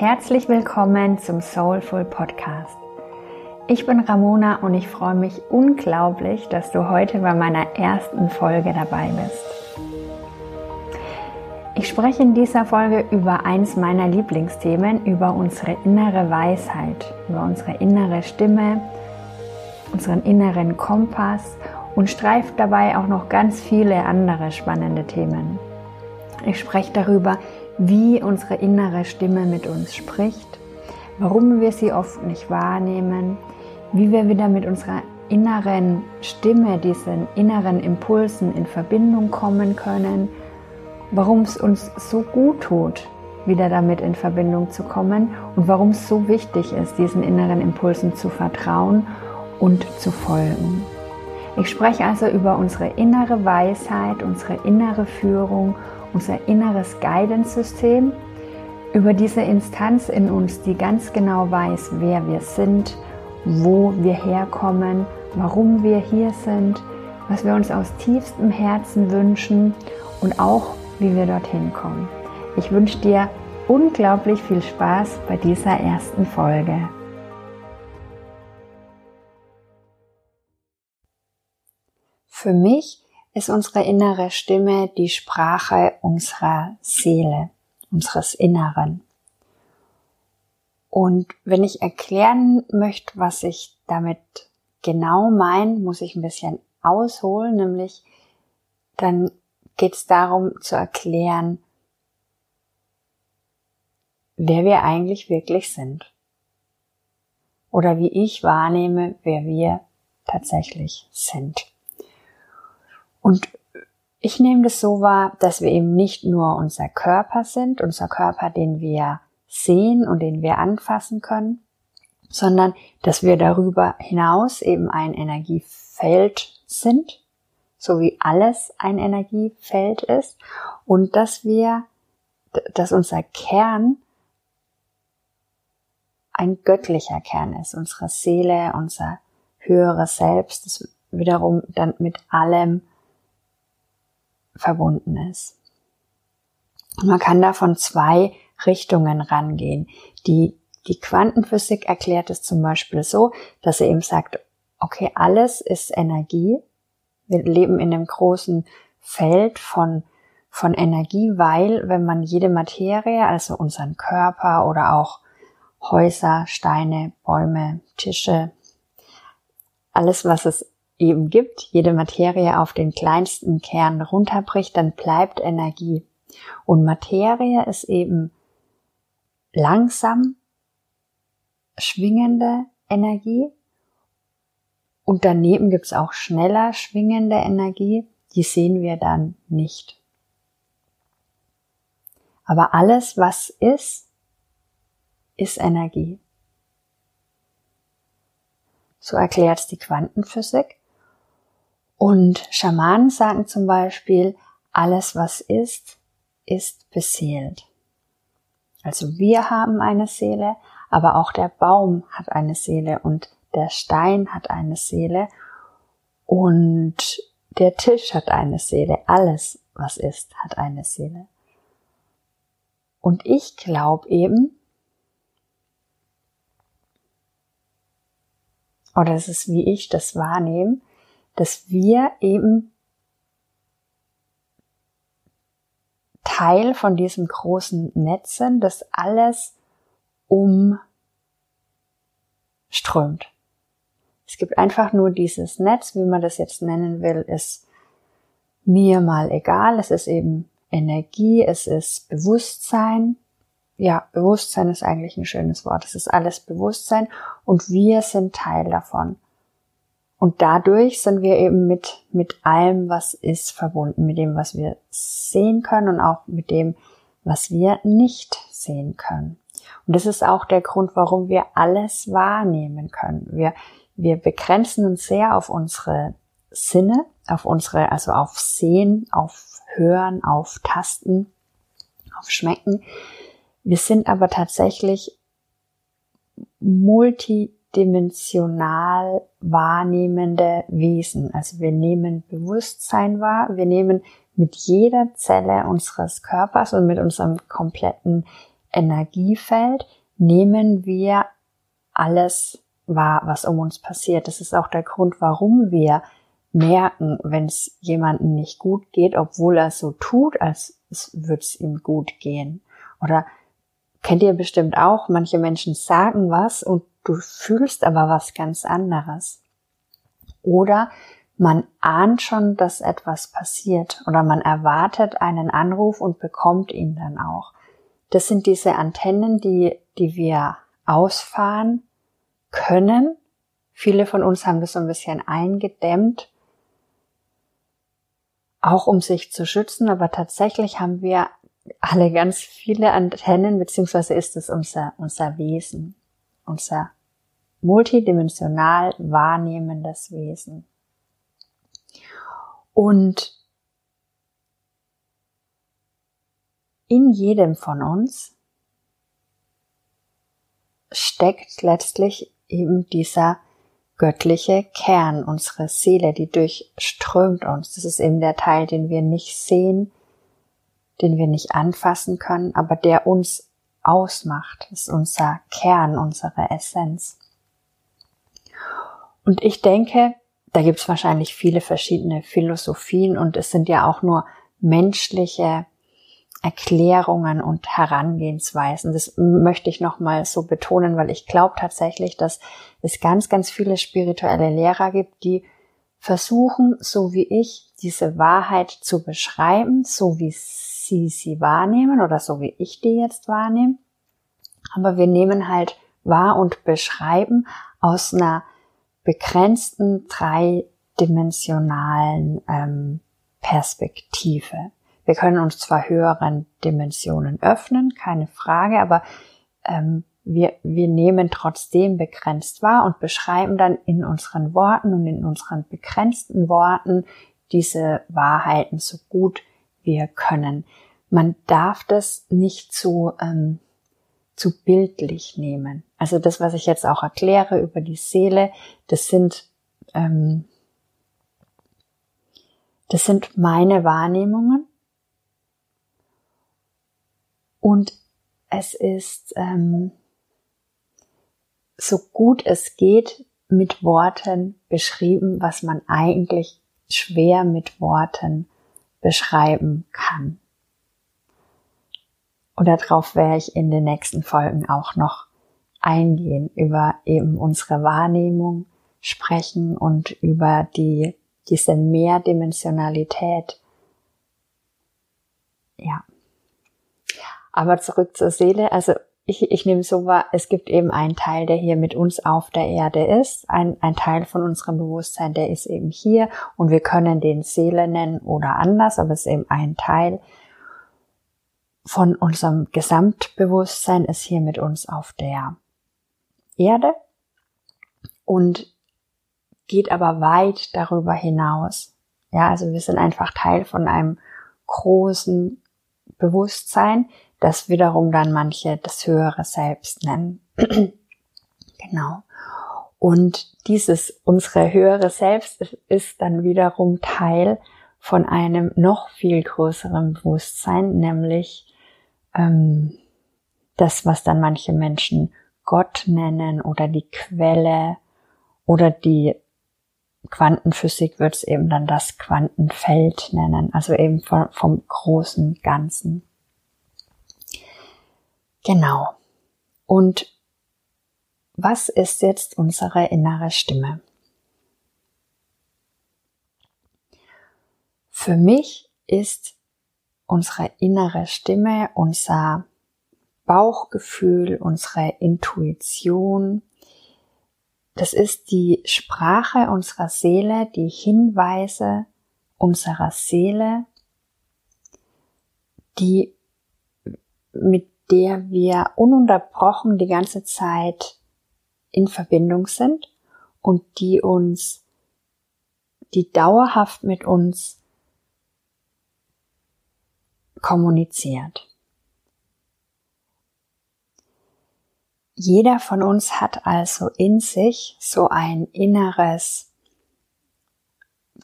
herzlich willkommen zum Soulful Podcast. Ich bin Ramona und ich freue mich unglaublich, dass du heute bei meiner ersten Folge dabei bist. Ich spreche in dieser Folge über eins meiner Lieblingsthemen, über unsere innere Weisheit, über unsere innere Stimme, unseren inneren Kompass und streife dabei auch noch ganz viele andere spannende Themen. Ich spreche darüber, wie unsere innere Stimme mit uns spricht, warum wir sie oft nicht wahrnehmen, wie wir wieder mit unserer inneren Stimme, diesen inneren Impulsen in Verbindung kommen können, warum es uns so gut tut, wieder damit in Verbindung zu kommen und warum es so wichtig ist, diesen inneren Impulsen zu vertrauen und zu folgen. Ich spreche also über unsere innere Weisheit, unsere innere Führung unser inneres Guidance-System, über diese Instanz in uns, die ganz genau weiß, wer wir sind, wo wir herkommen, warum wir hier sind, was wir uns aus tiefstem Herzen wünschen und auch, wie wir dorthin kommen. Ich wünsche dir unglaublich viel Spaß bei dieser ersten Folge. Für mich ist unsere innere Stimme die Sprache unserer Seele, unseres Inneren. Und wenn ich erklären möchte, was ich damit genau meine, muss ich ein bisschen ausholen, nämlich dann geht es darum zu erklären, wer wir eigentlich wirklich sind. Oder wie ich wahrnehme, wer wir tatsächlich sind. Und ich nehme das so wahr, dass wir eben nicht nur unser Körper sind, unser Körper, den wir sehen und den wir anfassen können, sondern dass wir darüber hinaus eben ein Energiefeld sind, so wie alles ein Energiefeld ist, und dass wir, dass unser Kern ein göttlicher Kern ist, unsere Seele, unser höheres Selbst, das wiederum dann mit allem verbunden ist. man kann da von zwei Richtungen rangehen. Die, die Quantenphysik erklärt es zum Beispiel so, dass er eben sagt, okay, alles ist Energie. Wir leben in einem großen Feld von, von Energie, weil wenn man jede Materie, also unseren Körper oder auch Häuser, Steine, Bäume, Tische, alles, was es eben gibt, jede Materie auf den kleinsten Kern runterbricht, dann bleibt Energie. Und Materie ist eben langsam schwingende Energie. Und daneben gibt's auch schneller schwingende Energie, die sehen wir dann nicht. Aber alles, was ist, ist Energie. So erklärt es die Quantenphysik. Und Schamanen sagen zum Beispiel, alles was ist, ist beseelt. Also wir haben eine Seele, aber auch der Baum hat eine Seele und der Stein hat eine Seele und der Tisch hat eine Seele. Alles, was ist, hat eine Seele. Und ich glaube eben, oder es ist wie ich das wahrnehme, dass wir eben Teil von diesem großen Netz sind, das alles umströmt. Es gibt einfach nur dieses Netz, wie man das jetzt nennen will, ist mir mal egal. Es ist eben Energie, es ist Bewusstsein. Ja, Bewusstsein ist eigentlich ein schönes Wort. Es ist alles Bewusstsein und wir sind Teil davon. Und dadurch sind wir eben mit, mit allem, was ist, verbunden, mit dem, was wir sehen können und auch mit dem, was wir nicht sehen können. Und das ist auch der Grund, warum wir alles wahrnehmen können. Wir, wir begrenzen uns sehr auf unsere Sinne, auf unsere, also auf Sehen, auf Hören, auf Tasten, auf Schmecken. Wir sind aber tatsächlich multi dimensional wahrnehmende Wesen. Also wir nehmen Bewusstsein wahr, wir nehmen mit jeder Zelle unseres Körpers und mit unserem kompletten Energiefeld nehmen wir alles wahr, was um uns passiert. Das ist auch der Grund, warum wir merken, wenn es jemandem nicht gut geht, obwohl er so tut, als würde es ihm gut gehen. Oder kennt ihr bestimmt auch, manche Menschen sagen was und du fühlst aber was ganz anderes. Oder man ahnt schon, dass etwas passiert oder man erwartet einen Anruf und bekommt ihn dann auch. Das sind diese Antennen, die, die wir ausfahren können. Viele von uns haben das so ein bisschen eingedämmt, auch um sich zu schützen, aber tatsächlich haben wir alle ganz viele Antennen, beziehungsweise ist es unser, unser Wesen, unser multidimensional wahrnehmendes Wesen. Und in jedem von uns steckt letztlich eben dieser göttliche Kern, unsere Seele, die durchströmt uns. Das ist eben der Teil, den wir nicht sehen, den wir nicht anfassen können, aber der uns ausmacht. Das ist unser Kern, unsere Essenz. Und ich denke, da gibt es wahrscheinlich viele verschiedene Philosophien und es sind ja auch nur menschliche Erklärungen und Herangehensweisen. Das möchte ich nochmal so betonen, weil ich glaube tatsächlich, dass es ganz, ganz viele spirituelle Lehrer gibt, die versuchen, so wie ich, diese Wahrheit zu beschreiben, so wie sie sie wahrnehmen oder so wie ich die jetzt wahrnehme. Aber wir nehmen halt wahr und beschreiben aus einer begrenzten dreidimensionalen ähm, Perspektive. Wir können uns zwar höheren Dimensionen öffnen, keine Frage, aber ähm, wir, wir nehmen trotzdem begrenzt wahr und beschreiben dann in unseren Worten und in unseren begrenzten Worten diese Wahrheiten so gut wir können. Man darf das nicht zu, ähm, zu bildlich nehmen. Also das, was ich jetzt auch erkläre über die Seele, das sind, ähm, das sind meine Wahrnehmungen und es ist ähm, so gut es geht mit Worten beschrieben, was man eigentlich schwer mit Worten beschreiben kann. Und darauf werde ich in den nächsten Folgen auch noch eingehen, über eben unsere Wahrnehmung sprechen und über die, diese Mehrdimensionalität. Ja. Aber zurück zur Seele. Also ich, ich nehme so wahr, es gibt eben einen Teil, der hier mit uns auf der Erde ist, ein, ein Teil von unserem Bewusstsein, der ist eben hier und wir können den Seele nennen oder anders, aber es ist eben ein Teil von unserem Gesamtbewusstsein ist hier mit uns auf der Erde und geht aber weit darüber hinaus. Ja, also wir sind einfach Teil von einem großen Bewusstsein, das wiederum dann manche das höhere Selbst nennen. genau. Und dieses, unsere höhere Selbst ist dann wiederum Teil von einem noch viel größeren Bewusstsein, nämlich ähm, das, was dann manche Menschen Gott nennen oder die Quelle oder die Quantenphysik wird es eben dann das Quantenfeld nennen, also eben vom, vom großen Ganzen. Genau. Und was ist jetzt unsere innere Stimme? Für mich ist unsere innere Stimme, unser Bauchgefühl, unsere Intuition, das ist die Sprache unserer Seele, die Hinweise unserer Seele, die mit der wir ununterbrochen die ganze Zeit in Verbindung sind und die uns, die dauerhaft mit uns kommuniziert. Jeder von uns hat also in sich so ein inneres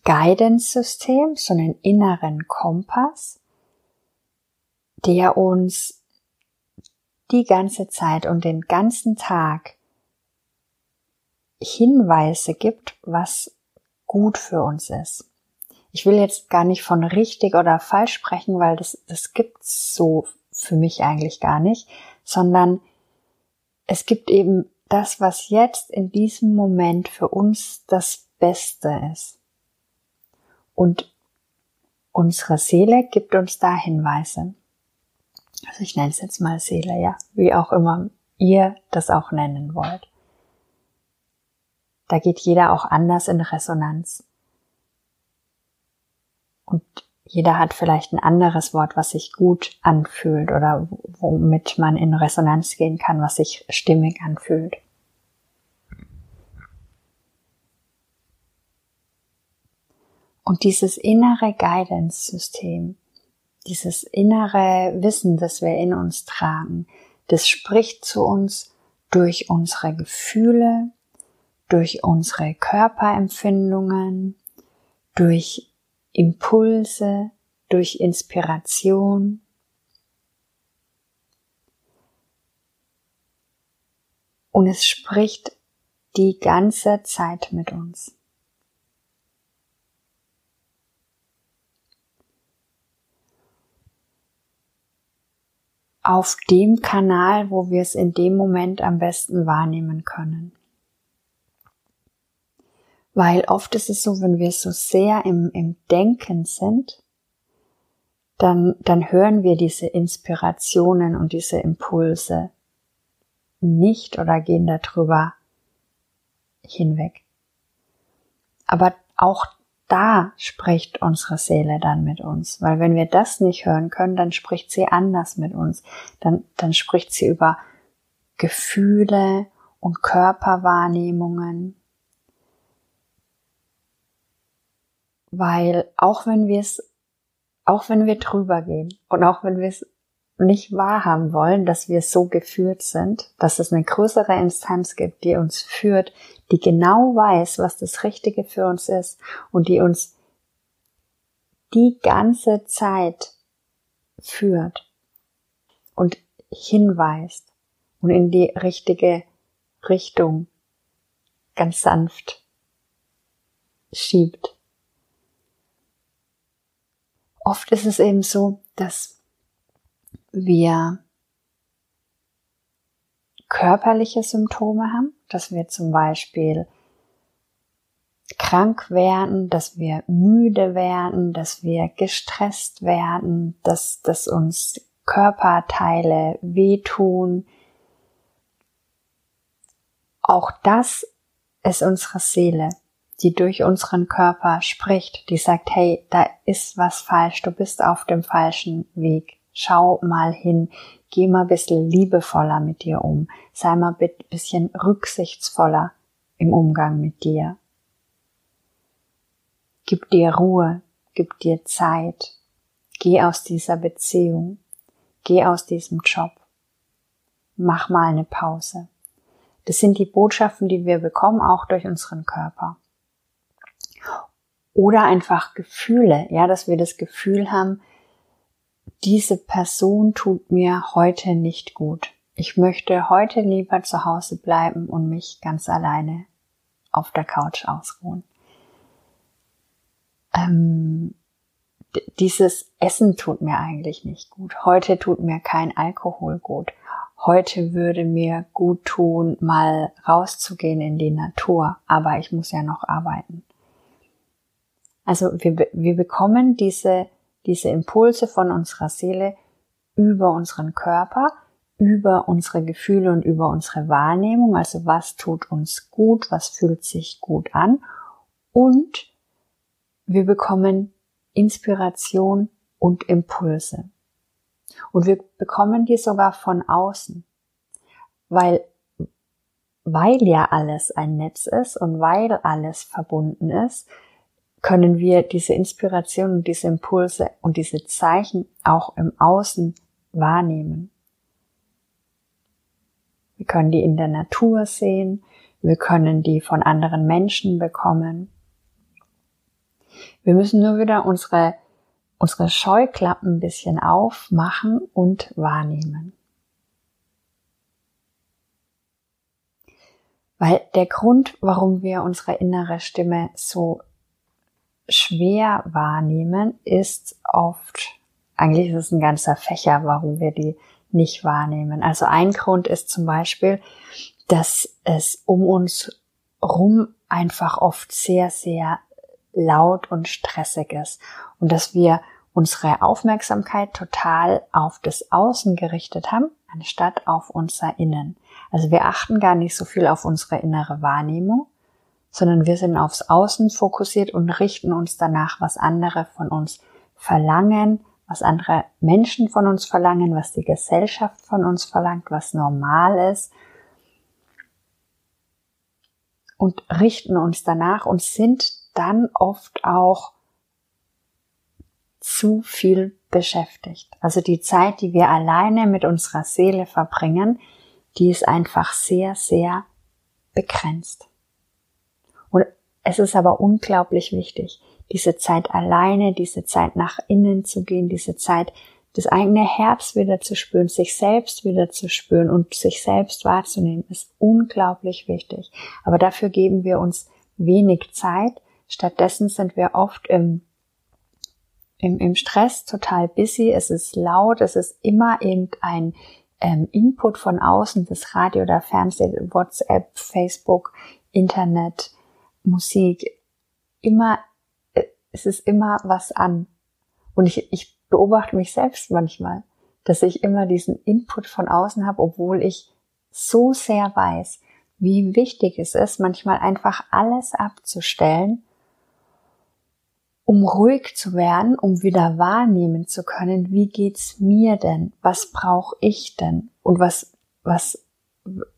Guidance-System, so einen inneren Kompass, der uns die ganze Zeit und den ganzen Tag Hinweise gibt, was gut für uns ist. Ich will jetzt gar nicht von richtig oder falsch sprechen, weil das, das gibt's so für mich eigentlich gar nicht, sondern es gibt eben das, was jetzt in diesem Moment für uns das Beste ist. Und unsere Seele gibt uns da Hinweise. Also ich nenne es jetzt mal Seele, ja, wie auch immer ihr das auch nennen wollt. Da geht jeder auch anders in Resonanz. Und jeder hat vielleicht ein anderes Wort, was sich gut anfühlt oder womit man in Resonanz gehen kann, was sich stimmig anfühlt. Und dieses innere Guidance-System, dieses innere Wissen, das wir in uns tragen, das spricht zu uns durch unsere Gefühle, durch unsere Körperempfindungen, durch Impulse, durch Inspiration. Und es spricht die ganze Zeit mit uns. auf dem Kanal, wo wir es in dem Moment am besten wahrnehmen können. Weil oft ist es so, wenn wir so sehr im, im Denken sind, dann, dann hören wir diese Inspirationen und diese Impulse nicht oder gehen darüber hinweg. Aber auch da spricht unsere Seele dann mit uns. Weil wenn wir das nicht hören können, dann spricht sie anders mit uns. Dann, dann spricht sie über Gefühle und Körperwahrnehmungen. Weil auch wenn wir es, auch wenn wir drüber gehen und auch wenn wir es nicht wahrhaben wollen, dass wir so geführt sind, dass es eine größere Instanz gibt, die uns führt, die genau weiß, was das Richtige für uns ist und die uns die ganze Zeit führt und hinweist und in die richtige Richtung ganz sanft schiebt. Oft ist es eben so, dass wir körperliche Symptome haben, dass wir zum Beispiel krank werden, dass wir müde werden, dass wir gestresst werden, dass, dass uns Körperteile wehtun. Auch das ist unsere Seele, die durch unseren Körper spricht, die sagt, hey, da ist was falsch, du bist auf dem falschen Weg. Schau mal hin, geh mal ein bisschen liebevoller mit dir um, sei mal ein bisschen rücksichtsvoller im Umgang mit dir. Gib dir Ruhe, gib dir Zeit, geh aus dieser Beziehung, geh aus diesem Job, mach mal eine Pause. Das sind die Botschaften, die wir bekommen, auch durch unseren Körper. Oder einfach Gefühle, ja, dass wir das Gefühl haben, diese Person tut mir heute nicht gut. Ich möchte heute lieber zu Hause bleiben und mich ganz alleine auf der Couch ausruhen. Ähm, dieses Essen tut mir eigentlich nicht gut. Heute tut mir kein Alkohol gut. Heute würde mir gut tun, mal rauszugehen in die Natur, aber ich muss ja noch arbeiten. Also wir, wir bekommen diese diese Impulse von unserer Seele über unseren Körper, über unsere Gefühle und über unsere Wahrnehmung, also was tut uns gut, was fühlt sich gut an. Und wir bekommen Inspiration und Impulse. Und wir bekommen die sogar von außen, weil, weil ja alles ein Netz ist und weil alles verbunden ist, können wir diese Inspiration und diese Impulse und diese Zeichen auch im Außen wahrnehmen. Wir können die in der Natur sehen, wir können die von anderen Menschen bekommen. Wir müssen nur wieder unsere, unsere Scheuklappen ein bisschen aufmachen und wahrnehmen. Weil der Grund, warum wir unsere innere Stimme so schwer wahrnehmen, ist oft, eigentlich ist es ein ganzer Fächer, warum wir die nicht wahrnehmen. Also ein Grund ist zum Beispiel, dass es um uns rum einfach oft sehr, sehr laut und stressig ist und dass wir unsere Aufmerksamkeit total auf das Außen gerichtet haben, anstatt auf unser Innen. Also wir achten gar nicht so viel auf unsere innere Wahrnehmung, sondern wir sind aufs Außen fokussiert und richten uns danach, was andere von uns verlangen, was andere Menschen von uns verlangen, was die Gesellschaft von uns verlangt, was normal ist. Und richten uns danach und sind dann oft auch zu viel beschäftigt. Also die Zeit, die wir alleine mit unserer Seele verbringen, die ist einfach sehr, sehr begrenzt. Es ist aber unglaublich wichtig, diese Zeit alleine, diese Zeit nach innen zu gehen, diese Zeit das eigene Herz wieder zu spüren, sich selbst wieder zu spüren und sich selbst wahrzunehmen, ist unglaublich wichtig. Aber dafür geben wir uns wenig Zeit. Stattdessen sind wir oft im, im, im Stress total busy. Es ist laut, es ist immer irgendein ähm, Input von außen, das Radio oder Fernsehen, WhatsApp, Facebook, Internet, Musik, immer, äh, es ist immer was an. Und ich, ich beobachte mich selbst manchmal, dass ich immer diesen Input von außen habe, obwohl ich so sehr weiß, wie wichtig es ist, manchmal einfach alles abzustellen, um ruhig zu werden, um wieder wahrnehmen zu können, wie geht's mir denn? Was brauche ich denn? Und was, was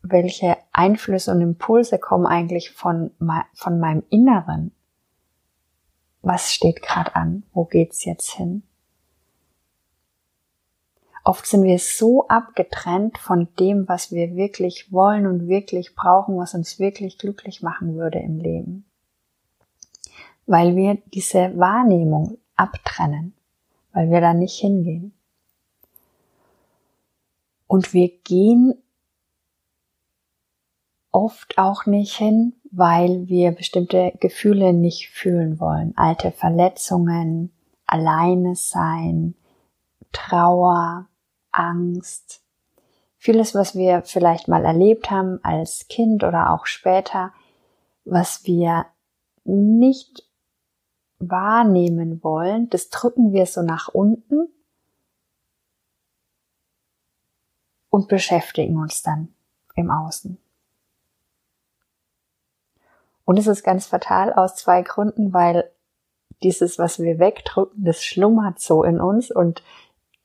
welche Einflüsse und Impulse kommen eigentlich von, von meinem Inneren? Was steht gerade an? Wo geht's jetzt hin? Oft sind wir so abgetrennt von dem, was wir wirklich wollen und wirklich brauchen, was uns wirklich glücklich machen würde im Leben. Weil wir diese Wahrnehmung abtrennen, weil wir da nicht hingehen. Und wir gehen oft auch nicht hin, weil wir bestimmte Gefühle nicht fühlen wollen. Alte Verletzungen, alleine sein, Trauer, Angst. Vieles, was wir vielleicht mal erlebt haben als Kind oder auch später, was wir nicht wahrnehmen wollen, das drücken wir so nach unten und beschäftigen uns dann im Außen. Und es ist ganz fatal aus zwei Gründen, weil dieses, was wir wegdrücken, das schlummert so in uns und,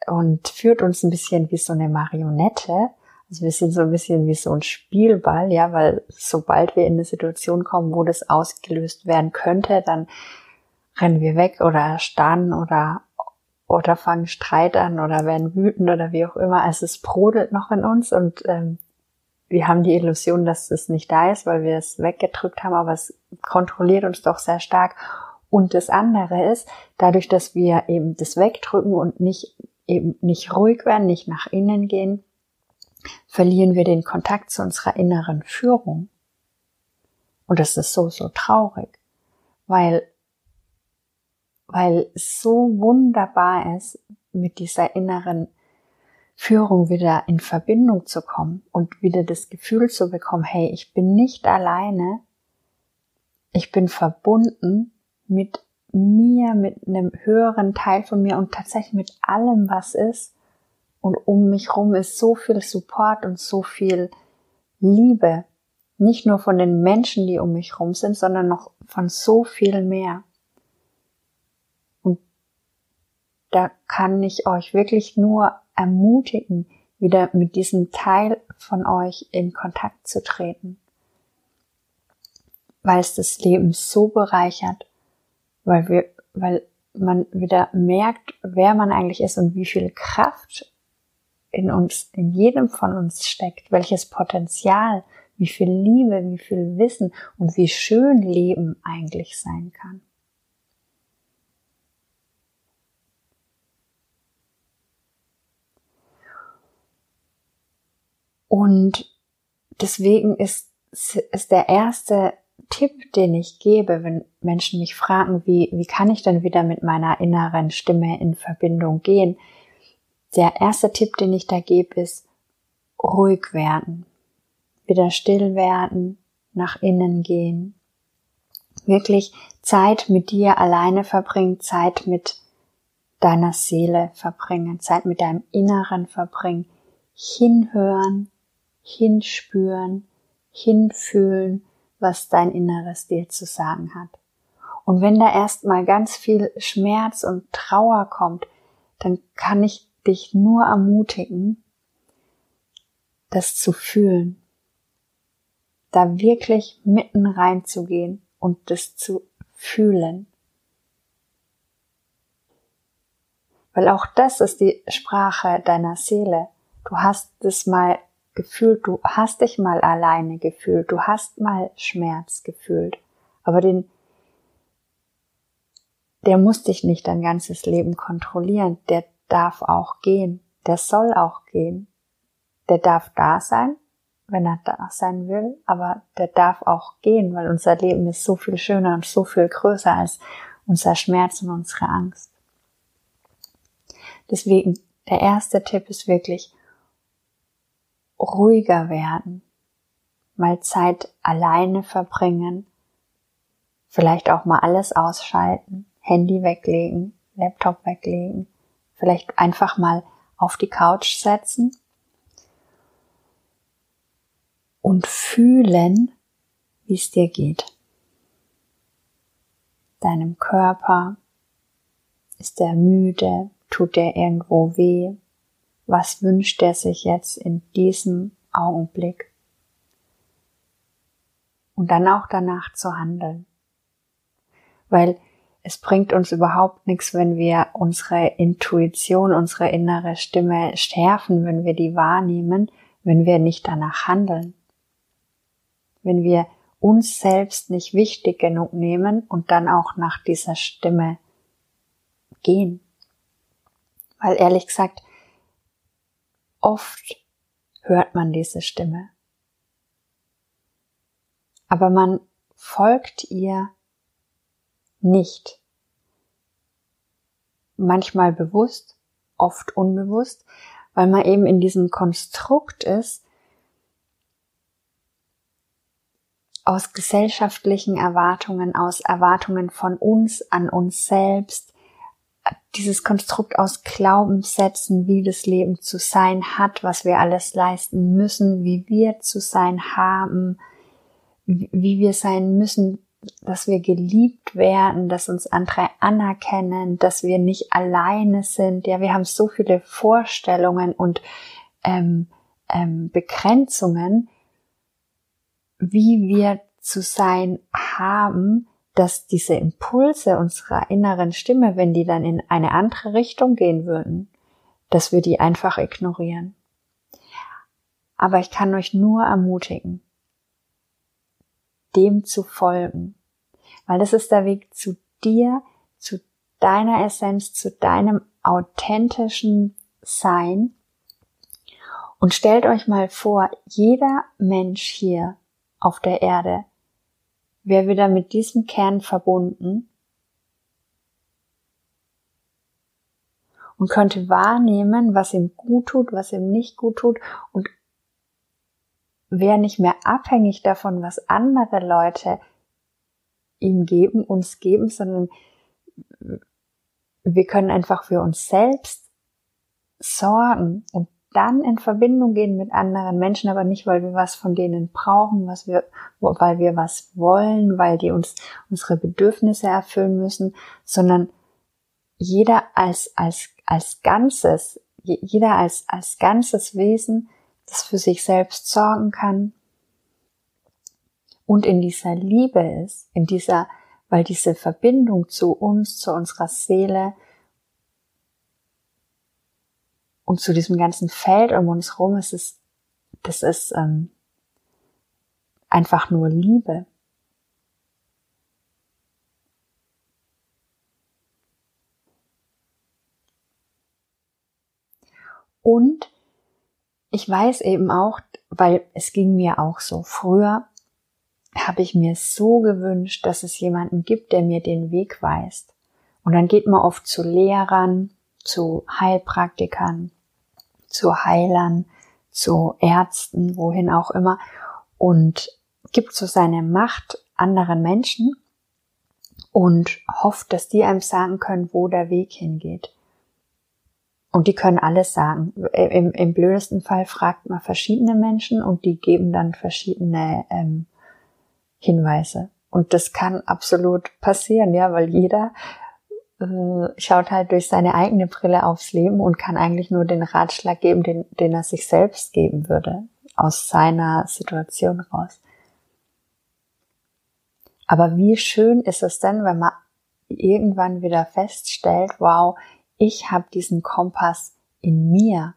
und führt uns ein bisschen wie so eine Marionette. Also wir sind so ein bisschen wie so ein Spielball, ja, weil sobald wir in eine Situation kommen, wo das ausgelöst werden könnte, dann rennen wir weg oder starren oder oder fangen Streit an oder werden wütend oder wie auch immer. Also es brodelt noch in uns und ähm, wir haben die Illusion, dass es nicht da ist, weil wir es weggedrückt haben, aber es kontrolliert uns doch sehr stark. Und das andere ist, dadurch, dass wir eben das wegdrücken und nicht eben nicht ruhig werden, nicht nach innen gehen, verlieren wir den Kontakt zu unserer inneren Führung. Und das ist so, so traurig, weil, weil so wunderbar ist, mit dieser inneren Führung wieder in Verbindung zu kommen und wieder das Gefühl zu bekommen, hey, ich bin nicht alleine, ich bin verbunden mit mir, mit einem höheren Teil von mir und tatsächlich mit allem, was ist. Und um mich rum ist so viel Support und so viel Liebe. Nicht nur von den Menschen, die um mich rum sind, sondern noch von so viel mehr. Und da kann ich euch wirklich nur ermutigen, wieder mit diesem Teil von euch in Kontakt zu treten, weil es das Leben so bereichert, weil wir, weil man wieder merkt, wer man eigentlich ist und wie viel Kraft in uns, in jedem von uns steckt, welches Potenzial, wie viel Liebe, wie viel Wissen und wie schön Leben eigentlich sein kann. Und deswegen ist ist der erste Tipp, den ich gebe, wenn Menschen mich fragen, wie, wie kann ich denn wieder mit meiner inneren Stimme in Verbindung gehen? Der erste Tipp, den ich da gebe, ist ruhig werden. Wieder still werden, nach innen gehen. Wirklich Zeit mit dir alleine verbringen, Zeit mit deiner Seele verbringen, Zeit mit deinem Inneren verbringen, hinhören, hinspüren, hinfühlen, was dein Inneres dir zu sagen hat. Und wenn da erstmal ganz viel Schmerz und Trauer kommt, dann kann ich dich nur ermutigen, das zu fühlen, da wirklich mitten reinzugehen und das zu fühlen. Weil auch das ist die Sprache deiner Seele. Du hast es mal gefühlt, du hast dich mal alleine gefühlt, du hast mal Schmerz gefühlt. Aber den, der muss dich nicht dein ganzes Leben kontrollieren. Der darf auch gehen. Der soll auch gehen. Der darf da sein, wenn er da sein will, aber der darf auch gehen, weil unser Leben ist so viel schöner und so viel größer als unser Schmerz und unsere Angst. Deswegen, der erste Tipp ist wirklich ruhiger werden, mal Zeit alleine verbringen, vielleicht auch mal alles ausschalten, Handy weglegen, Laptop weglegen, vielleicht einfach mal auf die Couch setzen und fühlen, wie es dir geht. Deinem Körper, ist er müde, tut er irgendwo weh, was wünscht er sich jetzt in diesem Augenblick? Und dann auch danach zu handeln. Weil es bringt uns überhaupt nichts, wenn wir unsere Intuition, unsere innere Stimme schärfen, wenn wir die wahrnehmen, wenn wir nicht danach handeln. Wenn wir uns selbst nicht wichtig genug nehmen und dann auch nach dieser Stimme gehen. Weil ehrlich gesagt, oft hört man diese Stimme. Aber man folgt ihr nicht. Manchmal bewusst, oft unbewusst, weil man eben in diesem Konstrukt ist, aus gesellschaftlichen Erwartungen, aus Erwartungen von uns an uns selbst, dieses Konstrukt aus Glaubenssätzen, wie das Leben zu sein hat, was wir alles leisten müssen, wie wir zu sein haben, wie wir sein müssen, dass wir geliebt werden, dass uns andere anerkennen, dass wir nicht alleine sind. Ja, wir haben so viele Vorstellungen und ähm, ähm, Begrenzungen, wie wir zu sein haben, dass diese Impulse unserer inneren Stimme, wenn die dann in eine andere Richtung gehen würden, dass wir die einfach ignorieren. Aber ich kann euch nur ermutigen, dem zu folgen, weil das ist der Weg zu dir, zu deiner Essenz, zu deinem authentischen Sein. Und stellt euch mal vor, jeder Mensch hier auf der Erde wäre wieder mit diesem Kern verbunden? Und könnte wahrnehmen, was ihm gut tut, was ihm nicht gut tut. Und wäre nicht mehr abhängig davon, was andere Leute ihm geben, uns geben, sondern wir können einfach für uns selbst sorgen und dann in Verbindung gehen mit anderen Menschen, aber nicht, weil wir was von denen brauchen, was wir, weil wir was wollen, weil die uns unsere Bedürfnisse erfüllen müssen, sondern jeder als, als, als Ganzes, jeder als, als ganzes Wesen, das für sich selbst sorgen kann und in dieser Liebe ist, in dieser, weil diese Verbindung zu uns, zu unserer Seele, und zu diesem ganzen Feld um uns rum ist es, das ist ähm, einfach nur Liebe. Und ich weiß eben auch, weil es ging mir auch so früher, habe ich mir so gewünscht, dass es jemanden gibt, der mir den Weg weist. Und dann geht man oft zu Lehrern, zu Heilpraktikern, zu Heilern, zu Ärzten, wohin auch immer und gibt so seine Macht anderen Menschen und hofft, dass die einem sagen können, wo der Weg hingeht. Und die können alles sagen. Im, im blödesten Fall fragt man verschiedene Menschen und die geben dann verschiedene ähm, Hinweise. Und das kann absolut passieren, ja, weil jeder äh, schaut halt durch seine eigene Brille aufs Leben und kann eigentlich nur den Ratschlag geben, den, den er sich selbst geben würde, aus seiner Situation raus. Aber wie schön ist es denn, wenn man irgendwann wieder feststellt, wow, ich habe diesen Kompass in mir.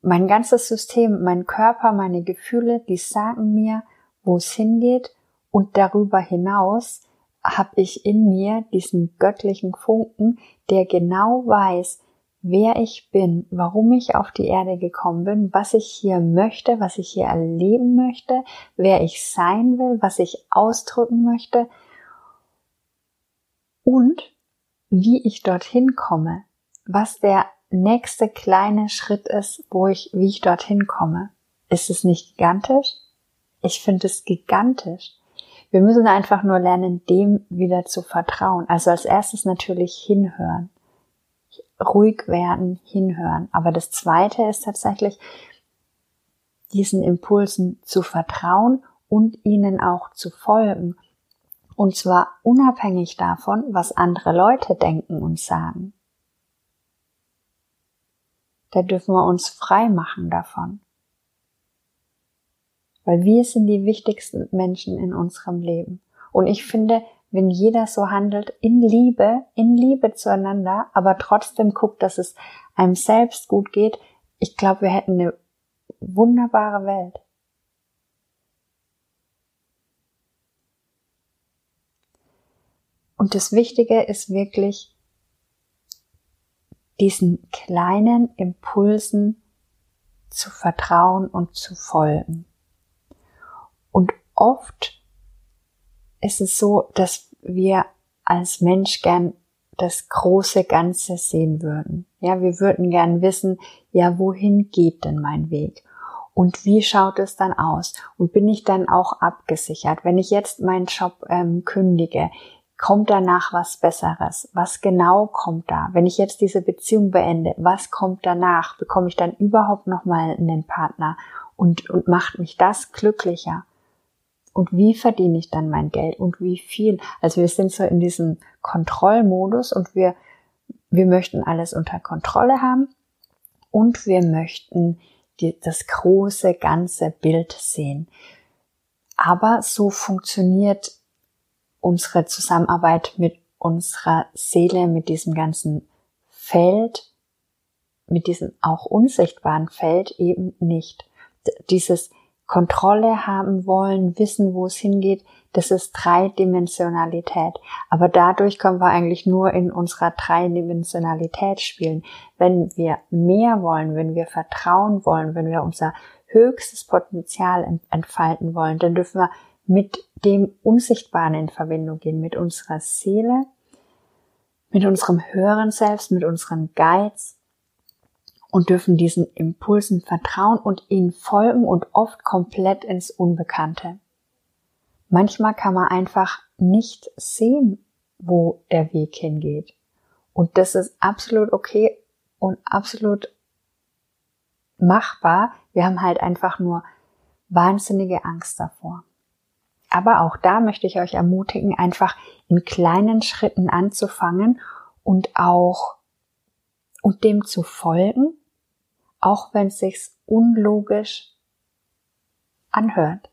Mein ganzes System, mein Körper, meine Gefühle, die sagen mir, wo es hingeht und darüber hinaus habe ich in mir diesen göttlichen Funken, der genau weiß, wer ich bin, warum ich auf die Erde gekommen bin, was ich hier möchte, was ich hier erleben möchte, wer ich sein will, was ich ausdrücken möchte und wie ich dorthin komme, was der nächste kleine Schritt ist, wo ich, wie ich dorthin komme. Ist es nicht gigantisch? Ich finde es gigantisch. Wir müssen einfach nur lernen, dem wieder zu vertrauen. Also als erstes natürlich hinhören. Ruhig werden, hinhören. Aber das zweite ist tatsächlich, diesen Impulsen zu vertrauen und ihnen auch zu folgen. Und zwar unabhängig davon, was andere Leute denken und sagen. Da dürfen wir uns frei machen davon weil wir sind die wichtigsten Menschen in unserem Leben. Und ich finde, wenn jeder so handelt, in Liebe, in Liebe zueinander, aber trotzdem guckt, dass es einem selbst gut geht, ich glaube, wir hätten eine wunderbare Welt. Und das Wichtige ist wirklich, diesen kleinen Impulsen zu vertrauen und zu folgen. Und oft ist es so, dass wir als Mensch gern das große Ganze sehen würden. Ja, wir würden gern wissen, ja, wohin geht denn mein Weg? Und wie schaut es dann aus? Und bin ich dann auch abgesichert? Wenn ich jetzt meinen Job ähm, kündige, kommt danach was Besseres? Was genau kommt da? Wenn ich jetzt diese Beziehung beende, was kommt danach? Bekomme ich dann überhaupt noch mal einen Partner? Und, und macht mich das glücklicher? Und wie verdiene ich dann mein Geld und wie viel. Also wir sind so in diesem Kontrollmodus und wir, wir möchten alles unter Kontrolle haben und wir möchten die, das große ganze Bild sehen. Aber so funktioniert unsere Zusammenarbeit mit unserer Seele, mit diesem ganzen Feld, mit diesem auch unsichtbaren Feld eben nicht. Dieses Kontrolle haben wollen, wissen, wo es hingeht, das ist Dreidimensionalität. Aber dadurch können wir eigentlich nur in unserer Dreidimensionalität spielen. Wenn wir mehr wollen, wenn wir vertrauen wollen, wenn wir unser höchstes Potenzial entfalten wollen, dann dürfen wir mit dem Unsichtbaren in Verbindung gehen, mit unserer Seele, mit unserem höheren Selbst, mit unseren Guides, und dürfen diesen Impulsen vertrauen und ihnen folgen und oft komplett ins Unbekannte. Manchmal kann man einfach nicht sehen, wo der Weg hingeht. Und das ist absolut okay und absolut machbar. Wir haben halt einfach nur wahnsinnige Angst davor. Aber auch da möchte ich euch ermutigen, einfach in kleinen Schritten anzufangen und auch und dem zu folgen, auch wenn es sich unlogisch anhört.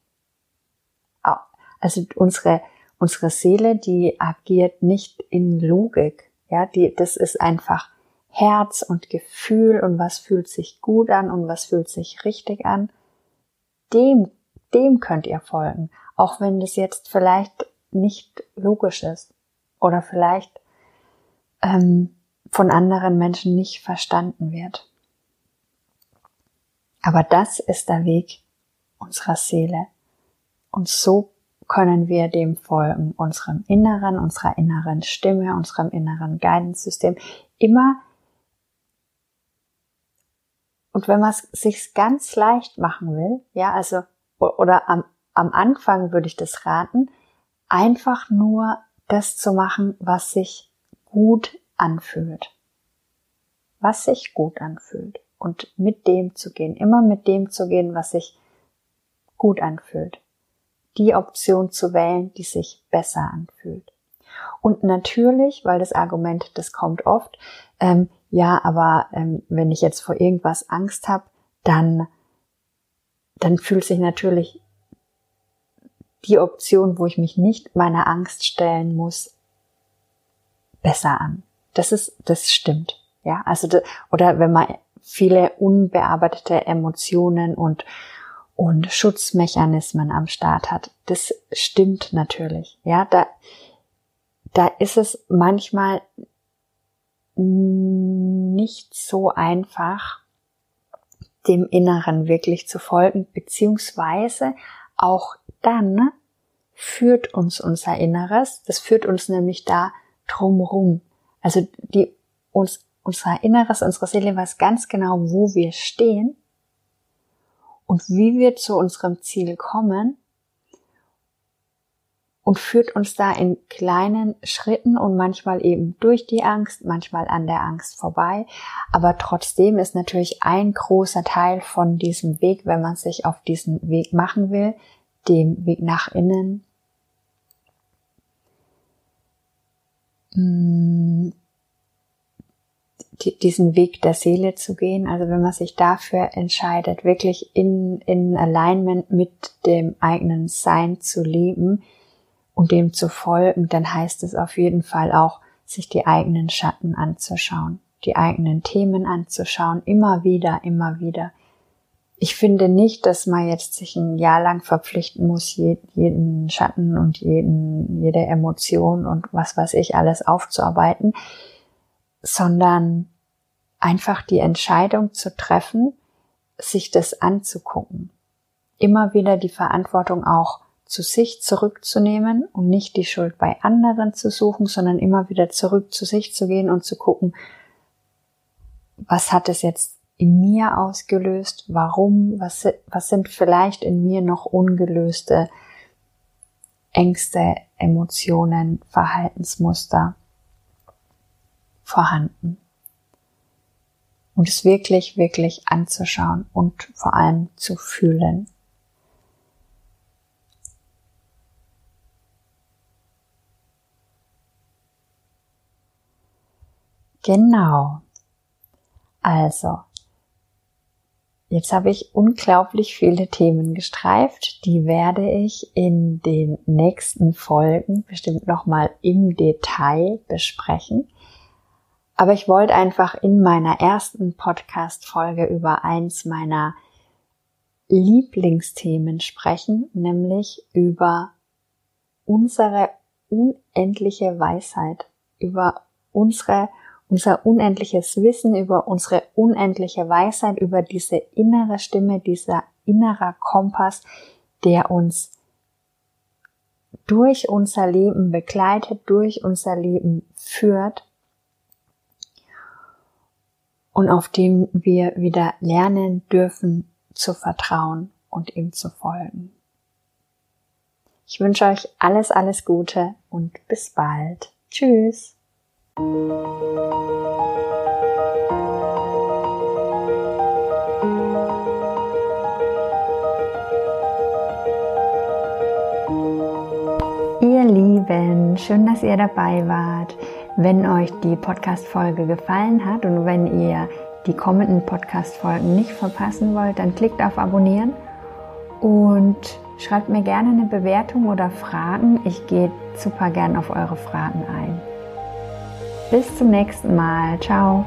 Also unsere, unsere Seele, die agiert nicht in Logik. Ja, die, das ist einfach Herz und Gefühl und was fühlt sich gut an und was fühlt sich richtig an. Dem, dem könnt ihr folgen. Auch wenn das jetzt vielleicht nicht logisch ist oder vielleicht ähm, von anderen Menschen nicht verstanden wird. Aber das ist der Weg unserer Seele. Und so können wir dem folgen, unserem Inneren, unserer inneren Stimme, unserem inneren Guidance-System. Immer und wenn man es sich ganz leicht machen will, ja, also, oder am, am Anfang würde ich das raten, einfach nur das zu machen, was sich gut anfühlt. Was sich gut anfühlt. Und mit dem zu gehen. Immer mit dem zu gehen, was sich gut anfühlt. Die Option zu wählen, die sich besser anfühlt. Und natürlich, weil das Argument, das kommt oft, ähm, ja, aber ähm, wenn ich jetzt vor irgendwas Angst habe, dann, dann fühlt sich natürlich die Option, wo ich mich nicht meiner Angst stellen muss, besser an. Das ist, das stimmt. Ja, also, oder wenn man viele unbearbeitete Emotionen und, und Schutzmechanismen am Start hat, das stimmt natürlich. Ja, da, da ist es manchmal nicht so einfach, dem Inneren wirklich zu folgen, beziehungsweise auch dann führt uns unser Inneres, das führt uns nämlich da drumrum. Also die, uns, unser Inneres, unsere Seele weiß ganz genau, wo wir stehen und wie wir zu unserem Ziel kommen und führt uns da in kleinen Schritten und manchmal eben durch die Angst, manchmal an der Angst vorbei. Aber trotzdem ist natürlich ein großer Teil von diesem Weg, wenn man sich auf diesen Weg machen will, dem Weg nach innen, mm, diesen Weg der Seele zu gehen. Also wenn man sich dafür entscheidet, wirklich in, in Alignment mit dem eigenen Sein zu leben, und dem zu folgen, dann heißt es auf jeden Fall auch, sich die eigenen Schatten anzuschauen, die eigenen Themen anzuschauen, immer wieder, immer wieder. Ich finde nicht, dass man jetzt sich ein Jahr lang verpflichten muss, jeden Schatten und jeden, jede Emotion und was weiß ich alles aufzuarbeiten, sondern einfach die Entscheidung zu treffen, sich das anzugucken. Immer wieder die Verantwortung auch zu sich zurückzunehmen und nicht die Schuld bei anderen zu suchen, sondern immer wieder zurück zu sich zu gehen und zu gucken, was hat es jetzt in mir ausgelöst, warum, was, was sind vielleicht in mir noch ungelöste Ängste, Emotionen, Verhaltensmuster vorhanden. Und es wirklich, wirklich anzuschauen und vor allem zu fühlen. Genau. Also, jetzt habe ich unglaublich viele Themen gestreift. Die werde ich in den nächsten Folgen bestimmt nochmal im Detail besprechen. Aber ich wollte einfach in meiner ersten Podcast-Folge über eins meiner Lieblingsthemen sprechen, nämlich über unsere unendliche Weisheit, über unsere unser unendliches Wissen, über unsere unendliche Weisheit, über diese innere Stimme, dieser innerer Kompass, der uns durch unser Leben begleitet, durch unser Leben führt und auf dem wir wieder lernen dürfen zu vertrauen und ihm zu folgen. Ich wünsche euch alles, alles Gute und bis bald. Tschüss. Ihr Lieben, schön, dass ihr dabei wart. Wenn euch die Podcast-Folge gefallen hat und wenn ihr die kommenden Podcast-Folgen nicht verpassen wollt, dann klickt auf Abonnieren und schreibt mir gerne eine Bewertung oder Fragen. Ich gehe super gern auf eure Fragen ein. Bis zum nächsten Mal. Ciao.